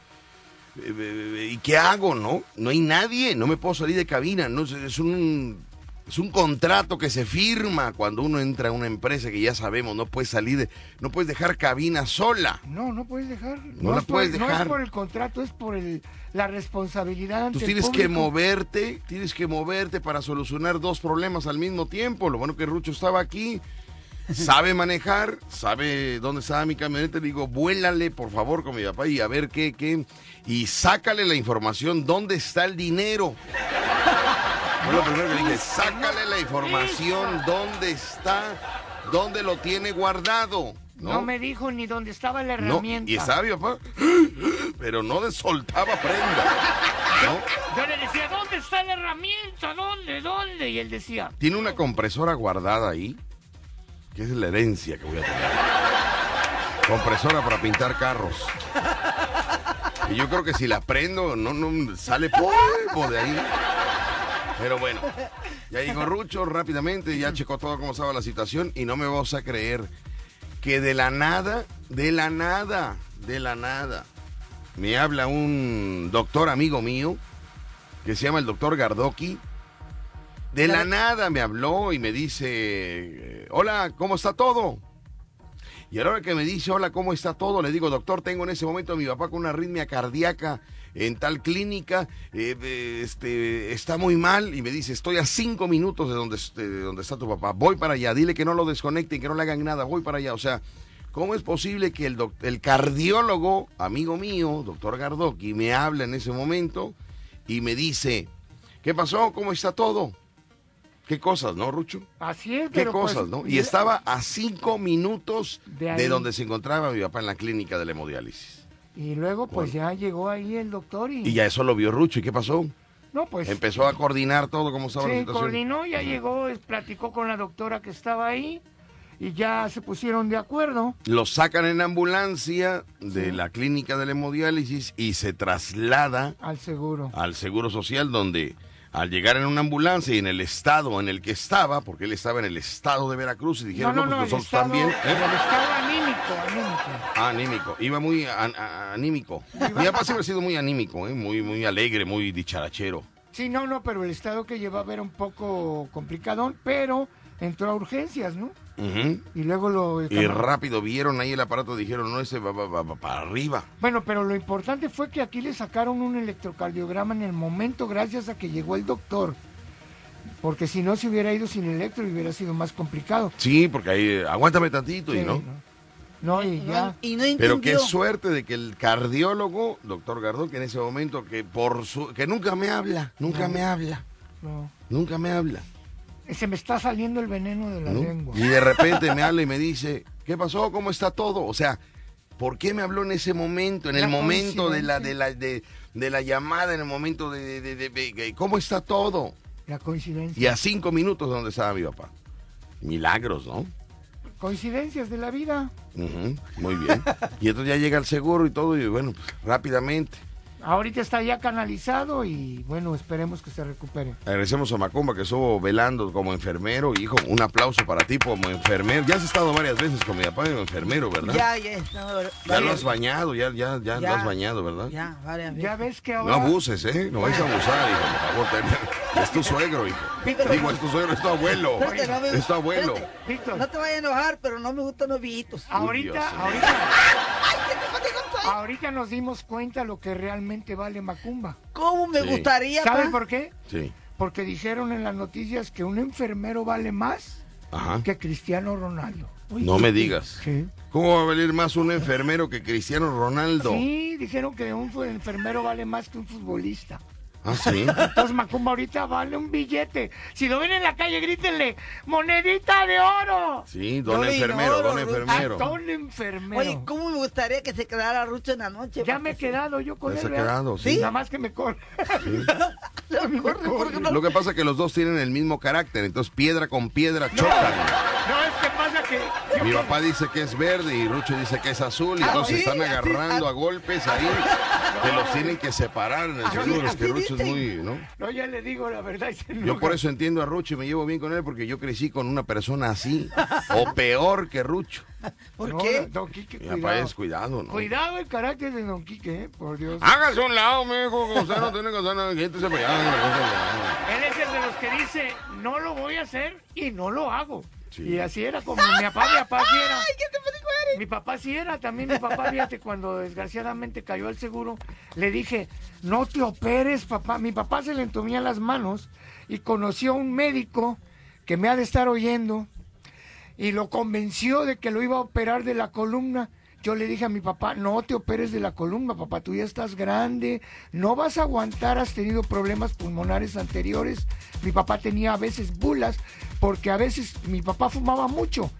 eh, ¿y qué hago, no? No hay nadie, no me puedo salir de cabina, no es un es un contrato que se firma cuando uno entra a una empresa que ya sabemos, no puedes salir de, no puedes dejar cabina sola. No, no puedes dejar. No la es por- puedes No es dejar. por el contrato, es por el, la responsabilidad ante Tú el tienes que moverte, tienes que moverte para solucionar dos problemas al mismo tiempo. Lo bueno que Rucho estaba aquí, sabe manejar, sabe dónde estaba mi camioneta. Le digo, vuélale por favor con mi papá y a ver qué, qué. Y sácale la información, dónde está el dinero. Fue lo primero que le dije, sácale la información, dónde está, dónde lo tiene guardado. No, ¿no? me dijo ni dónde estaba la No, herramienta. y estaba mi papá, pero no de soltaba prenda. ¿no? Yo le decía, ¿dónde está la herramienta? ¿Dónde? ¿Dónde? Y él decía, Tiene una compresora guardada ahí, que es la herencia que voy a tener. Compresora para pintar carros. Y yo creo que si la prendo, no, no sale polvo de ahí. Pero bueno, ya llegó Rucho rápidamente, ya checó todo cómo estaba la situación y no me vas a creer que de la nada, de la nada, de la nada, me habla un doctor amigo mío que se llama el doctor Gardoki. De la nada me habló y me dice, hola, ¿cómo está todo? Y a la hora que me dice, hola, ¿cómo está todo? Le digo, doctor, tengo en ese momento a mi papá con una arritmia cardíaca en tal clínica, eh, eh, este, está muy mal. Y me dice, estoy a cinco minutos de donde, de donde está tu papá. Voy para allá, dile que no lo desconecten, que no le hagan nada, voy para allá. O sea, ¿cómo es posible que el, el cardiólogo, amigo mío, doctor Gardoki, me habla en ese momento y me dice, ¿qué pasó? ¿Cómo está todo? ¿Qué cosas, no, Rucho? así es, ¿Qué pero pues, cosas, no? Y estaba a cinco minutos De de, donde se encontraba mi papá en la clínica de la hemodiálisis. Y luego, pues ya llegó ahí el doctor y... Y ya eso lo vio Rucho. ¿Y qué pasó? No, pues... Empezó a coordinar todo cómo estaba la Se situación. coordinó, ya llegó, platicó con la doctora que estaba ahí y ya se pusieron de acuerdo. Lo sacan en ambulancia de la clínica de la hemodiálisis y se traslada Al seguro. al Seguro Social donde al llegar en una ambulancia y en el estado en el que estaba, porque él estaba en el estado de Veracruz y dijeron, no, pues el nosotros estado- también. ¿eh? El estado anímico, anímico. Ah, anímico. Iba muy an- anímico. Mi papá siempre ha sido muy anímico, ¿eh? muy, muy alegre, muy dicharachero. Sí, no, no, pero el estado que llevaba era un poco complicadón, pero entró a urgencias, ¿no? Y luego lo... Y rápido vieron ahí el aparato, dijeron, no, ese va, va- va- va para arriba. Bueno, pero lo importante fue que aquí le sacaron un electrocardiograma en el momento gracias a que llegó el doctor. Porque si no se hubiera ido sin electro hubiera sido más complicado. Sí, porque ahí, eh, aguántame tantito y Sí, no. No, y ya. Y no Pero qué suerte de que el cardiólogo, doctor Gardón, que en ese momento, que por su, que nunca me habla, nunca No. me habla, No. nunca me habla. Se me está saliendo el veneno de la ¿no? lengua. Y de repente me habla y me dice, ¿qué pasó? ¿Cómo está todo? O sea, ¿por qué me habló en ese momento, en La el momento de la, de la, de, de la llamada, en el momento de, ¿cómo está todo? La coincidencia. Y a cinco minutos de donde estaba mi papá. Milagros, ¿no? Coincidencias de la vida. Muy bien. Y entonces ya llega el seguro y todo, y bueno, pues, rápidamente. Ahorita está ya canalizado y bueno, esperemos que se recupere. Agradecemos a Macumba que estuvo velando como enfermero. Hijo, un aplauso para ti como enfermero. Ya has estado varias veces con mi papá como enfermero, ¿verdad? Ya, ya, no, Ya varias- lo has bañado, ya, ya, ya, lo has bañado, ¿verdad? Ya, varias veces. Ya ves que No ahora... abuses, ¿eh? No vais a abusar, hijo, por favor. ten- Es tu suegro, hijo. Víctor. Digo, es tu suegro, es tu abuelo. Espérate, no me- Es tu abuelo. espérate. Víctor. No te vayas a enojar, pero no me gustan los viejitos. Ahorita, Dios. ahorita. Ahorita nos dimos cuenta lo que realmente vale Macumba. ¿Cómo me Sí. gustaría, ¿Saben pa? por qué? Sí. Porque dijeron en las noticias que un enfermero vale más Ajá. que Cristiano Ronaldo. No me digas. Sí. ¿Cómo va a valer más un enfermero que Cristiano Ronaldo? Sí, dijeron que un enfermero vale más que un futbolista. Ah, sí. Entonces Macumba ahorita vale un billete. Si lo ven en la calle, grítenle, monedita de oro. Sí, don Yo enfermero, ignoro, don enfermero. A don enfermero. Oye, ¿cómo me gustaría que se quedara Rucho en la noche? ya me he quedado yo con Ya él. se ha quedado, sí. Nada más que me corre. Corre, porque no- Lo que pasa es que los dos tienen el mismo carácter, entonces piedra con piedra chocan. No, es que pasa que... yo Mi papá dice que es verde y Rucho dice que es azul y Ah, entonces sí, están así- agarrando a golpes ahí que los tienen que separar en el Así- seguro, es que así Rucho es dicen. muy, ¿no? No, ya le digo la verdad. se Yo por eso entiendo a Rucho y me llevo bien con él porque yo crecí con una persona así o peor que Rucho. ¿Por No, qué? Don Quique, Mi papá cuidado. es cuidado, ¿no? Cuidado el carácter de Don Quique, eh, por Dios. Hágase un lado, mijo, que usted no tiene que hacer nada, cosa de- Él es el de los que dice, no lo voy a hacer y no lo hago. Sí. Y así era como mi papá, mi papá sí era. Mi papá sí era, también mi papá, fíjate, cuando desgraciadamente cayó el seguro, le dije, no te operes, papá. Mi papá se le entumían las manos y conoció a un médico que me ha de estar oyendo y lo convenció de que lo iba a operar de la columna. Yo le dije a mi papá, no te operes de la columna, papá, tú ya estás grande, no vas a aguantar, has tenido problemas pulmonares anteriores. Mi papá tenía a veces bulas, porque a veces mi papá fumaba mucho.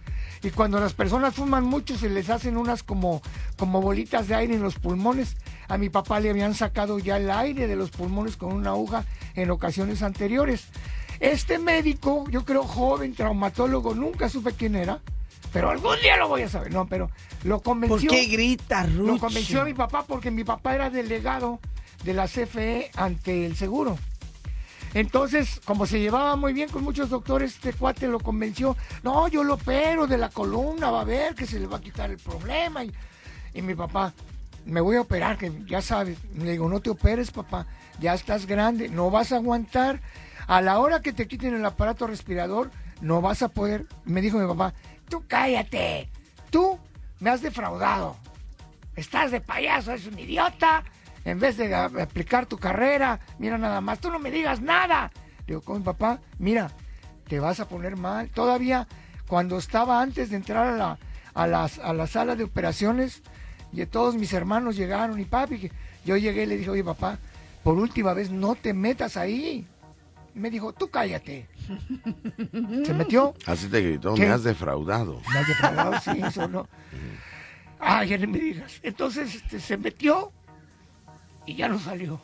Y cuando las personas fuman mucho se les hacen unas como, como bolitas de aire en los pulmones. A mi papá le habían sacado ya el aire de los pulmones con una aguja en ocasiones anteriores. Este médico, yo creo joven, traumatólogo, nunca supe quién era, pero algún día lo voy a saber. No, pero lo ¿Por convenció. qué grita, Rucho? Lo convenció a mi papá porque mi papá era delegado de la CFE ante el seguro. Entonces, como se llevaba muy bien con muchos doctores, este cuate lo convenció. No, yo lo opero de la columna, va a ver que se le va a quitar el problema. Y, y mi papá, me voy a operar, que ya sabes. Le digo, no te operes, papá, ya estás grande, no vas a aguantar. A la hora que te quiten el aparato respirador, no vas a poder. Me dijo mi papá, tú cállate, tú me has defraudado. Estás de payaso, es un idiota. En vez de a- aplicar tu carrera, mira nada más, tú no me digas nada. Le digo, con papá, mira, te vas a poner mal. Todavía cuando estaba antes de entrar a la, a las, a la sala de operaciones, y todos mis hermanos llegaron y papi, yo llegué y le dije, oye papá, por última vez no te metas ahí. Me dijo, tú cállate. Se metió. Así te gritó, ¿Qué? me has defraudado. Me has defraudado, sí, eso no. Ay, ya no me digas. Entonces este, se metió y ya no salió.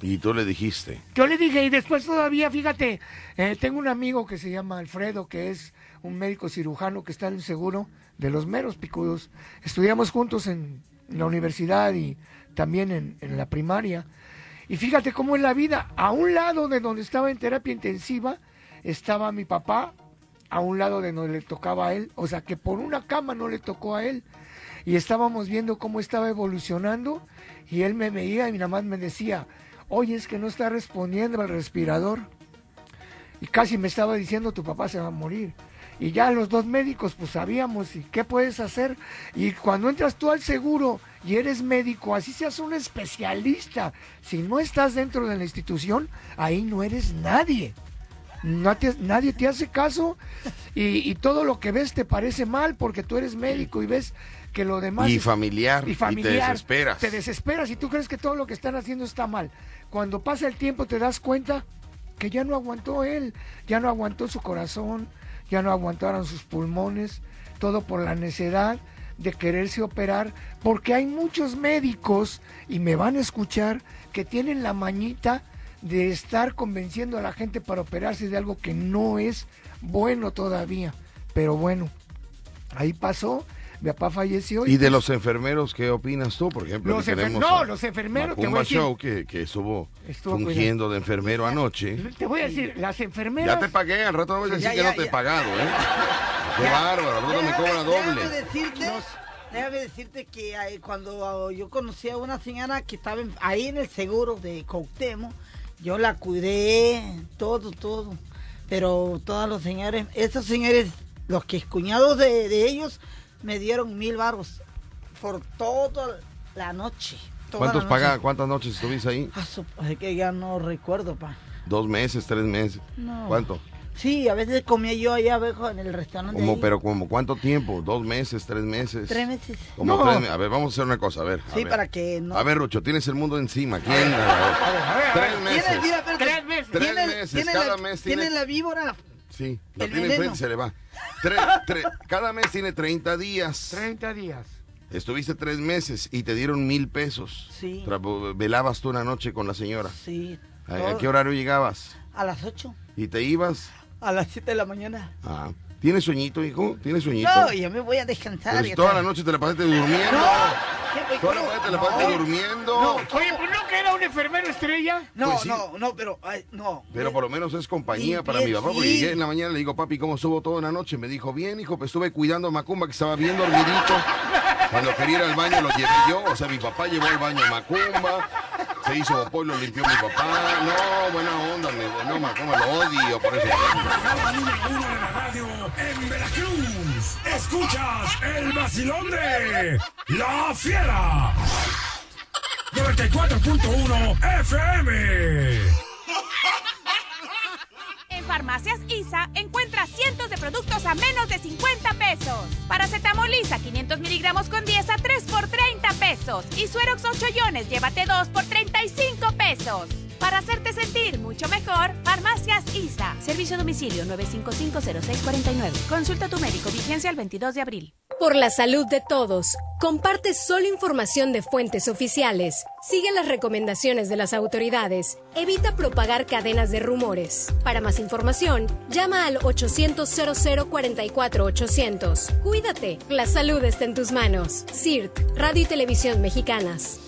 Y tú le dijiste, Yo le dije, y después todavía, fíjate, eh, tengo un amigo que se llama Alfredo, que es un médico cirujano que está en el seguro de los meros picudos. Estudiamos juntos en, en la universidad y también en, en la primaria. Y fíjate cómo es la vida. A un lado de donde estaba en terapia intensiva estaba mi papá, a un lado de donde le tocaba a él. O sea que por una cama no le tocó a él. Y estábamos viendo cómo estaba evolucionando y él me veía y mi mamá me decía, oye, es que no está respondiendo al respirador. Y casi me estaba diciendo, tu papá se va a morir. Y ya los dos médicos, pues sabíamos, ¿y qué puedes hacer? Y cuando entras tú al seguro y eres médico, así seas un especialista, si no estás dentro de la institución, ahí no eres nadie. No te- nadie te hace caso y, y todo lo que ves te parece mal porque tú eres médico y ves que lo demás... y es- familiar, y te desesperas. Te desesperas y tú crees que todo lo que están haciendo está mal. Cuando pasa el tiempo te das cuenta que ya no aguantó él, ya no aguantó su corazón, ya no aguantaron sus pulmones, todo por la necedad de quererse operar, porque hay muchos médicos, y me van a escuchar, que tienen la mañita de estar convenciendo a la gente para operarse de algo que no es bueno todavía. Pero bueno, ahí pasó, mi papá falleció. ¿Y de los enfermeros qué opinas tú? Por ejemplo, Los tenemos no, a los enfermeros, te voy a Macumba decir- Show, que, que estuvo, Estuvo fungiendo de enfermero anoche. Te voy a decir, las enfermeras... Ya te pagué, al rato no vas a decir Ya, que ya, no te he pagado, ¿eh? Qué bárbaro, al rato me cobra Déjame doble. decirte, déjame decirte que ahí, cuando yo conocí a una señora que estaba en- ahí en el seguro de Cuauhtémoc, Yo la cuidé, todo, todo. Pero todos los señores, esos señores, los que cuñados de, de ellos, me dieron mil barros por toda la noche. toda ¿Cuántos la paga? ¿Cuántas noches estuviste ahí? Ah, Es que ya no recuerdo, pa. Dos meses, tres meses. No. ¿Cuánto? Sí, a veces comía yo allá abajo en el restaurante. Como, ahí. pero como cuánto tiempo? ¿Dos meses, tres meses? Tres meses. Como No. tres A ver, vamos a hacer una cosa, a ver. a Sí, ver. para que no. A ver, Rucho, tienes el mundo encima. ¿Quién? A ver. Tres meses. Tiene, mira, espérate. Tres meses. Tres meses, cada la, mes tiene tiene- la víbora. Sí, lo tiene enfrente y se le va. Tres- tres- cada mes tiene 30 días. 30 días. Estuviste tres meses y te dieron mil pesos. Sí. Tra- Velabas tú una noche con la señora. Sí. ¿A, a qué horario llegabas? A las 8. ¿Y te ibas? A las 7 de la mañana. Ah. ¿Tienes sueñito, hijo? ¿Tienes sueñito? No, yo me voy a descansar. Pero si ya toda la noche te la pasaste durmiendo. No. ¿Qué- Toda la noche te la pasaste No. durmiendo. No, Oye, pues no que era un enfermero estrella. No, Pues sí. no, no, pero ay, no. Pero por lo menos es compañía para mi papá, porque llegué en la mañana y le digo, papi, ¿cómo estuvo toda la noche? Me dijo, bien, hijo, pues estuve cuidando a Macumba, que estaba bien dormidito. Cuando quería ir al baño lo llevé yo, o sea, mi papá llevó al baño a Macumba, se hizo popó y lo limpió mi papá. No, buena onda, mi- no, Macumba, lo odio, por eso. Uno de radio en Veracruz. Escuchas el vacilón de La Fiera. 94.1 FM. Farmacias ISA encuentras cientos de productos a menos de 50 pesos. Paracetamol ISA 500 miligramos con 10 a 3 por 30 pesos. Y Suerox 8 iones, llévate 2 por 35 pesos. Para hacerte sentir mucho mejor, Farmacias ISA. Servicio a domicilio 9550649. Consulta a tu médico. Vigencia el 22 de abril. Por la salud de todos, comparte solo información de fuentes oficiales. Sigue las recomendaciones de las autoridades. Evita propagar cadenas de rumores. Para más información, llama al 800 00 44 800. Cuídate, la salud está en tus manos. CIRT, Radio y Televisión Mexicanas.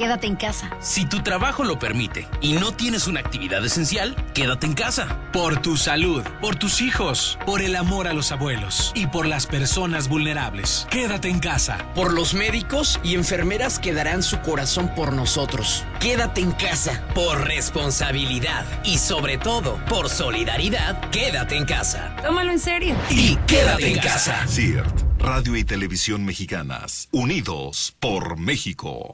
quédate en casa. Si tu trabajo lo permite y no tienes una actividad esencial, quédate en casa. Por tu salud, por tus hijos, por el amor a los abuelos y por las personas vulnerables. Quédate en casa. Por los médicos y enfermeras que darán su corazón por nosotros. Quédate en casa. Por responsabilidad y sobre todo por solidaridad, quédate en casa. Tómalo en serio. Y quédate en casa. CIRT, Radio y Televisión Mexicanas, unidos por México.